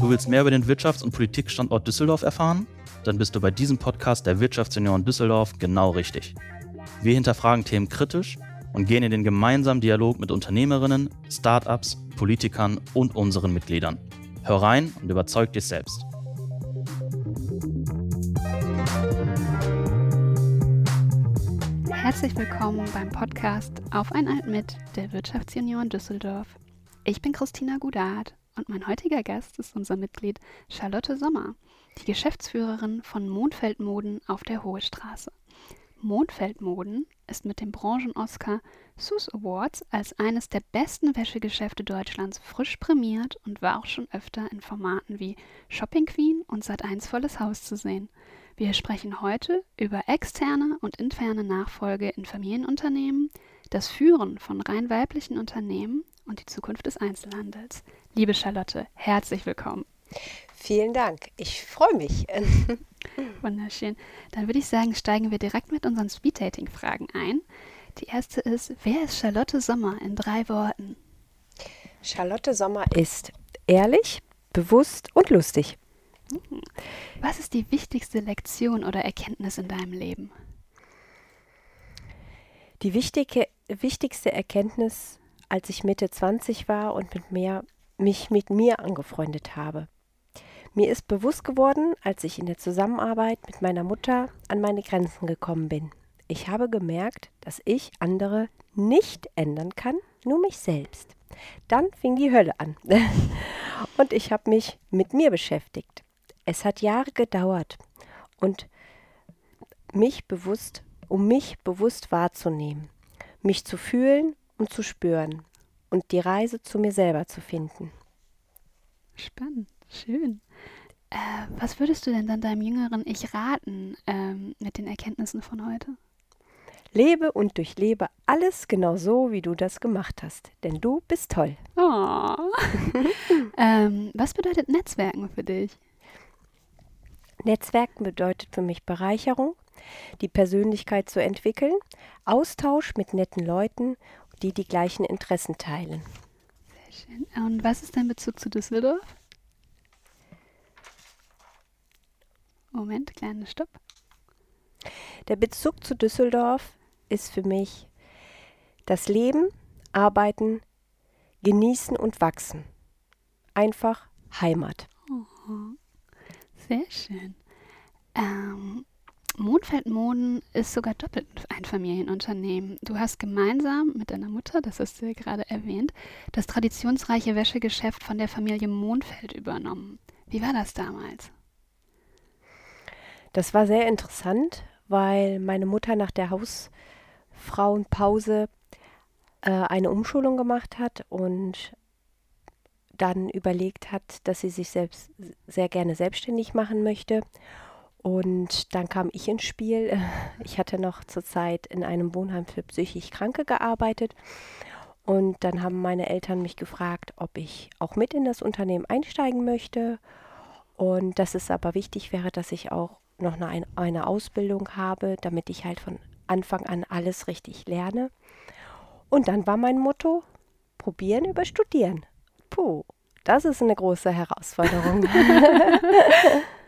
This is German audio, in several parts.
Du willst mehr über den Wirtschafts- und Politikstandort Düsseldorf erfahren? Dann bist du bei diesem Podcast der Wirtschaftsunion Düsseldorf genau richtig. Wir hinterfragen Themen kritisch und gehen in den gemeinsamen Dialog mit Unternehmerinnen, Startups, Politikern und unseren Mitgliedern. Hör rein und überzeug dich selbst. Herzlich willkommen beim Podcast Auf ein Alt mit der Wirtschaftsunion Düsseldorf. Ich bin Christina Gudard und mein heutiger Gast ist unser Mitglied Charlotte Sommer, die Geschäftsführerin von Mondfeld Moden auf der Hohe Straße. Mondfeld Moden ist mit dem Branchen-Oscar Sus Awards als eines der besten Wäschegeschäfte Deutschlands frisch prämiert und war auch schon öfter in Formaten wie Shopping Queen und Sat1 Volles Haus zu sehen. Wir sprechen heute über externe und interne Nachfolge in Familienunternehmen, das Führen von rein weiblichen Unternehmen und die Zukunft des Einzelhandels. Liebe Charlotte, herzlich willkommen. Vielen Dank. Ich freue mich. Wunderschön. Dann würde ich sagen, steigen wir direkt mit unseren Speed-Dating-Fragen ein. Die erste ist, wer ist Charlotte Sommer in drei Worten? Charlotte Sommer ist ehrlich, bewusst und lustig. Hm. Was ist die wichtigste Lektion oder Erkenntnis in deinem Leben? Die wichtige, wichtigste Erkenntnis, als ich Mitte 20 war und mit mir, mich mit mir angefreundet habe. Mir ist bewusst geworden, als ich in der Zusammenarbeit mit meiner Mutter an meine Grenzen gekommen bin. Ich habe gemerkt, dass ich andere nicht ändern kann, nur mich selbst. Dann fing die Hölle an. und ich habe mich mit mir beschäftigt. Es hat Jahre gedauert und mich bewusst, um mich bewusst wahrzunehmen, mich zu fühlen und zu spüren und die Reise zu mir selber zu finden. Spannend, schön. Äh, was würdest du denn dann deinem jüngeren Ich raten ähm, mit den Erkenntnissen von heute? Lebe und durchlebe alles genau so, wie du das gemacht hast, denn du bist toll. Oh. ähm, was bedeutet Netzwerken für dich? Netzwerken bedeutet für mich Bereicherung, die Persönlichkeit zu entwickeln, Austausch mit netten Leuten, die die gleichen Interessen teilen. Sehr schön. Und was ist dein Bezug zu Düsseldorf? Moment, kleiner Stopp. Der Bezug zu Düsseldorf ist für mich das Leben, Arbeiten, Genießen und Wachsen. Einfach Heimat. Oh, sehr schön. Ähm, Mondfeldmoden ist sogar doppelt ein Familienunternehmen. Du hast gemeinsam mit deiner Mutter, das hast du ja gerade erwähnt, das traditionsreiche Wäschegeschäft von der Familie Mondfeld übernommen. Wie war das damals? Das war sehr interessant, weil meine Mutter nach der Hausfrauenpause äh, eine Umschulung gemacht hat und dann überlegt hat, dass sie sich selbst sehr gerne selbstständig machen möchte. Und dann kam ich ins Spiel. Ich hatte noch zur Zeit in einem Wohnheim für psychisch Kranke gearbeitet. Und dann haben meine Eltern mich gefragt, ob ich auch mit in das Unternehmen einsteigen möchte. Und dass es aber wichtig wäre, dass ich auch noch eine, eine Ausbildung habe, damit ich halt von Anfang an alles richtig lerne. Und dann war mein Motto, probieren über studieren. Puh, das ist eine große Herausforderung.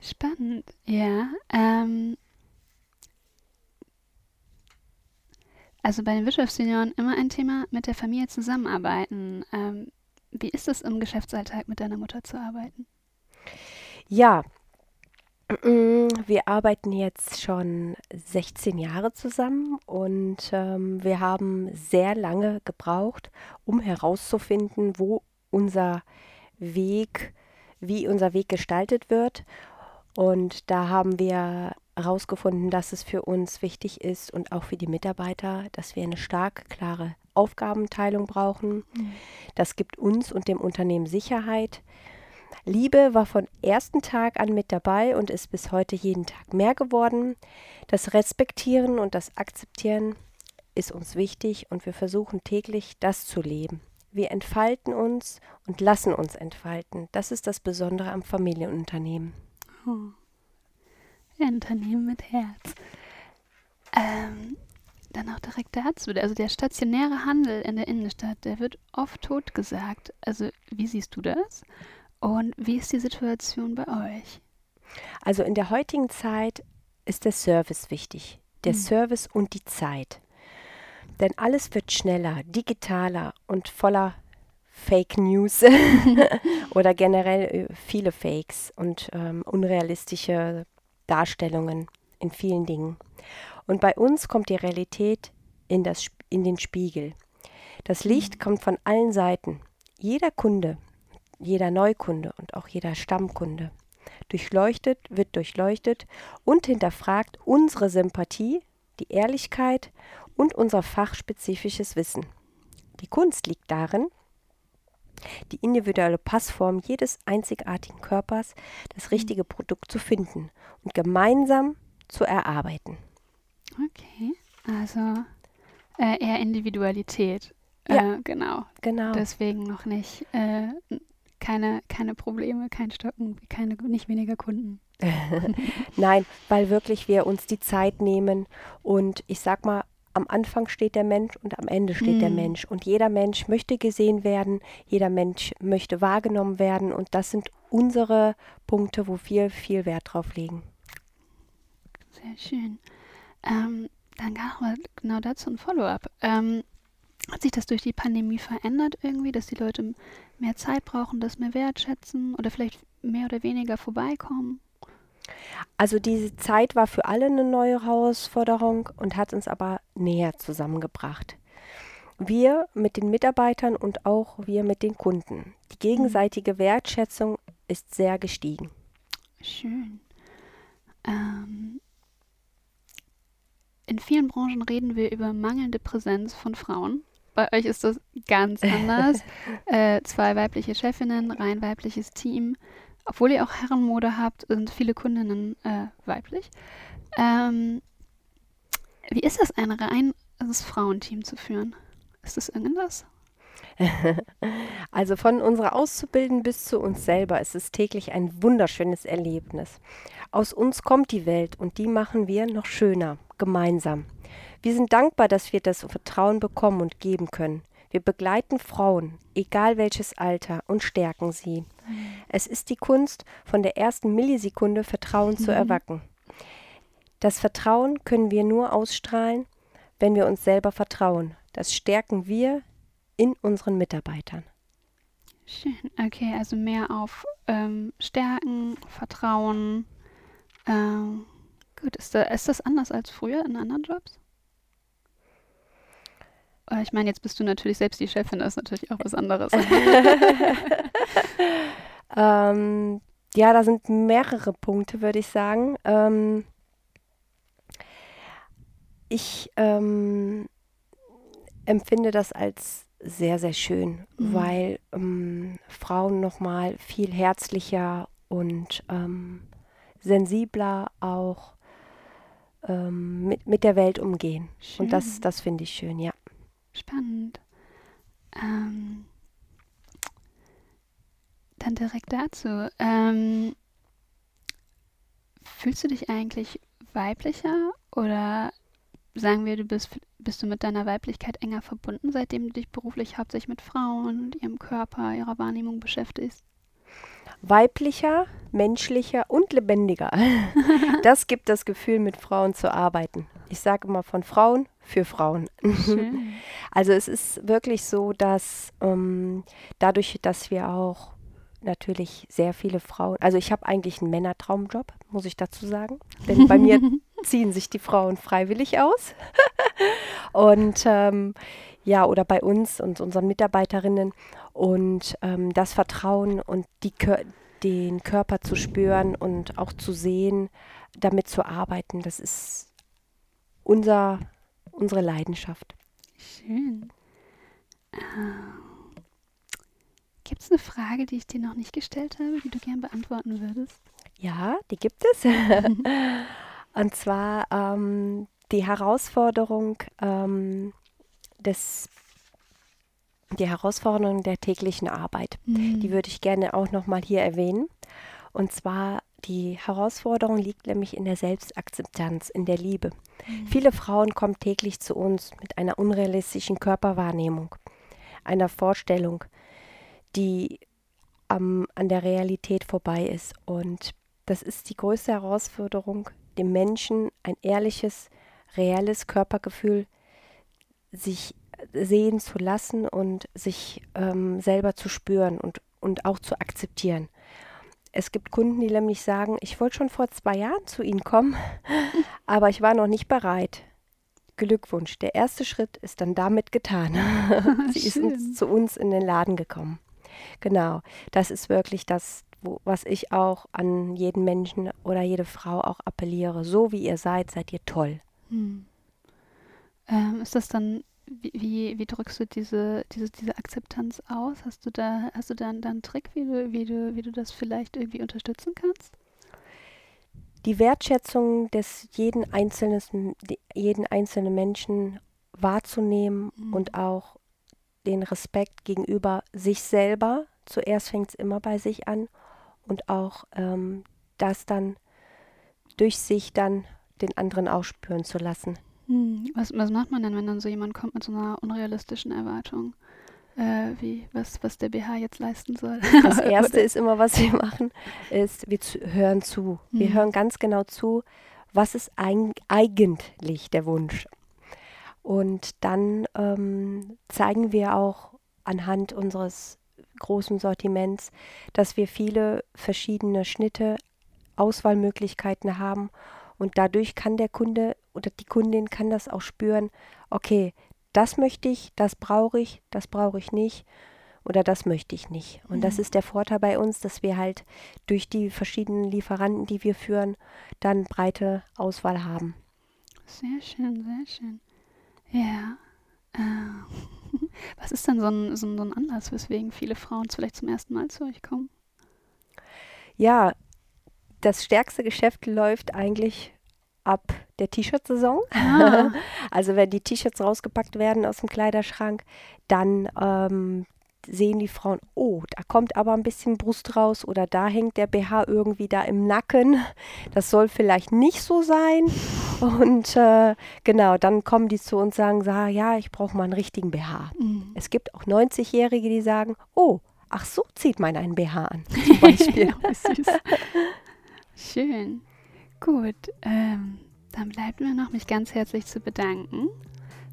Spannend, ja. Ähm, also bei den Wirtschaftsjunioren immer ein Thema mit der Familie zusammenarbeiten. Ähm, wie ist es im Geschäftsalltag mit deiner Mutter zu arbeiten? Ja, Mm, wir arbeiten jetzt schon 16 Jahre zusammen und ähm, wir haben sehr lange gebraucht, um herauszufinden, wo unser Weg, wie unser Weg gestaltet wird. Und da haben wir herausgefunden, dass es für uns wichtig ist und auch für die Mitarbeiter, dass wir eine starke, klare Aufgabenteilung brauchen. Mhm. Das gibt uns und dem Unternehmen Sicherheit. Liebe war von ersten Tag an mit dabei und ist bis heute jeden Tag mehr geworden. Das Respektieren und das Akzeptieren ist uns wichtig und wir versuchen täglich das zu leben. Wir entfalten uns und lassen uns entfalten. Das ist das Besondere am Familienunternehmen. Oh. Ein Unternehmen mit Herz. Ähm, dann auch direkt dazu. Also der stationäre Handel in der Innenstadt, der wird oft totgesagt. Also wie siehst du das? Und wie ist die Situation bei euch? Also in der heutigen Zeit ist der Service wichtig. Der mhm. Service und die Zeit. Denn alles wird schneller, digitaler und voller Fake News oder generell äh, viele Fakes und ähm, unrealistische Darstellungen in vielen Dingen. Und bei uns kommt die Realität in, das, in den Spiegel. Das Licht mhm. kommt von allen Seiten. Jeder Kunde, jeder Neukunde und auch jeder Stammkunde durchleuchtet, wird durchleuchtet und hinterfragt unsere Sympathie, die Ehrlichkeit und unser fachspezifisches Wissen. Die Kunst liegt darin, die individuelle Passform jedes einzigartigen Körpers, das mhm. richtige Produkt zu finden und gemeinsam zu erarbeiten. Okay, also äh, eher Individualität. Ja, äh, genau. Genau. Deswegen noch nicht äh, keine, keine Probleme, kein Stocken, keine, nicht weniger Kunden. Nein, weil wirklich wir uns die Zeit nehmen und ich sag mal, am Anfang steht der Mensch und am Ende steht mm. der Mensch. Und jeder Mensch möchte gesehen werden, jeder Mensch möchte wahrgenommen werden. Und das sind unsere Punkte, wo wir viel Wert drauf legen. Sehr schön. Ähm, dann genau dazu ein Follow-up. Ähm, hat sich das durch die Pandemie verändert irgendwie, dass die Leute mehr Zeit brauchen, das mehr wertschätzen oder vielleicht mehr oder weniger vorbeikommen? Also diese Zeit war für alle eine neue Herausforderung und hat uns aber näher zusammengebracht. Wir mit den Mitarbeitern und auch wir mit den Kunden. Die gegenseitige Wertschätzung ist sehr gestiegen. Schön. Ähm, in vielen Branchen reden wir über mangelnde Präsenz von Frauen. Bei euch ist das ganz anders. äh, zwei weibliche Chefinnen, rein weibliches Team. Obwohl ihr auch Herrenmode habt, sind viele Kundinnen äh, weiblich. Ähm, wie ist das, ein reines Frauenteam zu führen? Ist das irgendwas? Also von unserer Auszubildenden bis zu uns selber ist es täglich ein wunderschönes Erlebnis. Aus uns kommt die Welt und die machen wir noch schöner, gemeinsam. Wir sind dankbar, dass wir das Vertrauen bekommen und geben können. Wir begleiten Frauen, egal welches Alter, und stärken sie. Es ist die Kunst, von der ersten Millisekunde Vertrauen mhm. zu erwecken. Das Vertrauen können wir nur ausstrahlen, wenn wir uns selber vertrauen. Das stärken wir in unseren Mitarbeitern. Schön. Okay, also mehr auf ähm, Stärken, Vertrauen, ähm, gut, ist, da, ist das anders als früher in anderen Jobs? Äh, ich meine, jetzt bist du natürlich selbst die Chefin, das ist natürlich auch was anderes. ähm, ja, da sind mehrere Punkte, würde ich sagen. Ähm, ich ähm, empfinde das als sehr, sehr schön, mhm. weil ähm, Frauen nochmal viel herzlicher und ähm, sensibler auch ähm, mit, mit der Welt umgehen. Schön. Und das, das finde ich schön, ja. Spannend. Ähm, dann direkt dazu. Ähm, fühlst du dich eigentlich weiblicher oder sagen wir, du bist, bist du mit deiner Weiblichkeit enger verbunden, seitdem du dich beruflich hauptsächlich mit Frauen und ihrem Körper, ihrer Wahrnehmung beschäftigst? weiblicher, menschlicher und lebendiger. das gibt das Gefühl, mit Frauen zu arbeiten. Ich sage immer von Frauen für Frauen. Schön. Also es ist wirklich so, dass ähm, dadurch, dass wir auch natürlich sehr viele Frauen, also ich habe eigentlich einen Männertraumjob, muss ich dazu sagen, denn bei mir ziehen sich die Frauen freiwillig aus. und ähm, ja, oder bei uns und unseren Mitarbeiterinnen. Und ähm, das Vertrauen und die, den Körper zu spüren und auch zu sehen, damit zu arbeiten, das ist unser, unsere Leidenschaft. Schön. Äh, gibt es eine Frage, die ich dir noch nicht gestellt habe, die du gern beantworten würdest? Ja, die gibt es. und zwar ähm, die Herausforderung, ähm, des, die Herausforderung der täglichen Arbeit. Mhm. Die würde ich gerne auch nochmal hier erwähnen. Und zwar Die Herausforderung liegt nämlich in der Selbstakzeptanz, in der Liebe. Mhm. Viele Frauen kommen täglich zu uns mit einer unrealistischen Körperwahrnehmung, einer Vorstellung, die am, an der Realität vorbei ist. Und das ist die größte Herausforderung, dem Menschen ein ehrliches, reelles Körpergefühl sich sehen zu lassen und sich ähm, selber zu spüren und, und auch zu akzeptieren. Es gibt Kunden, die nämlich sagen, ich wollte schon vor zwei Jahren zu Ihnen kommen, aber ich war noch nicht bereit. Glückwunsch, der erste Schritt ist dann damit getan. Sie ist uns, zu uns in den Laden gekommen. Genau, das ist wirklich das, wo, was ich auch an jeden Menschen oder jede Frau auch appelliere. So wie ihr seid, seid ihr toll. Hm. Ähm, ist das dann, wie, wie, drückst du diese, diese, diese Akzeptanz aus? Hast du da, hast du da einen, einen Trick, wie du, wie, du, wie du das vielleicht irgendwie unterstützen kannst? Die Wertschätzung des jeden einzelnen, jeden einzelnen Menschen wahrzunehmen mhm. und auch den Respekt gegenüber sich selber. Zuerst fängt es immer bei sich an und auch ähm, das dann durch sich dann den anderen auch spüren zu lassen. Hm. Was, was macht man denn, wenn dann so jemand kommt mit so einer unrealistischen Erwartung? Äh, wie, was, was der BH jetzt leisten soll. Das Erste ist immer, was wir machen, ist, wir zu, hören zu. Wir mhm. hören ganz genau zu, was ist ein, eigentlich der Wunsch. Und dann ähm, zeigen wir auch anhand unseres großen Sortiments, dass wir viele verschiedene Schnitte, Auswahlmöglichkeiten haben und dadurch kann der Kunde oder die Kundin kann das auch spüren, okay, das möchte ich, das brauche ich, das brauche ich nicht oder das möchte ich nicht. Und mhm. das ist der Vorteil bei uns, dass wir halt durch die verschiedenen Lieferanten, die wir führen, dann breite Auswahl haben. Sehr schön, sehr schön. Ja. Äh, was ist denn so ein, so ein Anlass, weswegen viele Frauen vielleicht zum ersten Mal zu euch kommen? Ja, das stärkste Geschäft läuft eigentlich ab der T-Shirt-Saison. Ah. Also wenn die T-Shirts rausgepackt werden aus dem Kleiderschrank, dann ähm, sehen die Frauen, oh, da kommt aber ein bisschen Brust raus oder da hängt der BH irgendwie da im Nacken. Das soll vielleicht nicht so sein. Und äh, genau, dann kommen die zu uns und sagen, ja, ich brauche mal einen richtigen BH. Mhm. Es gibt auch 90-Jährige, die sagen, oh, ach so zieht man einen BH an, zum Beispiel. Schön. Gut, ähm, dann bleibt mir noch, mich ganz herzlich zu bedanken.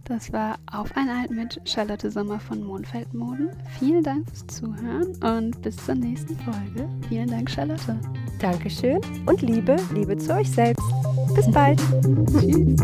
Das war Auf ein Alt mit Charlotte Sommer von Mondfeld Moden. Vielen Dank fürs Zuhören und bis zur nächsten Folge. Vielen Dank, Charlotte. Dankeschön und Liebe, Liebe zu euch selbst. Bis bald. Tschüss.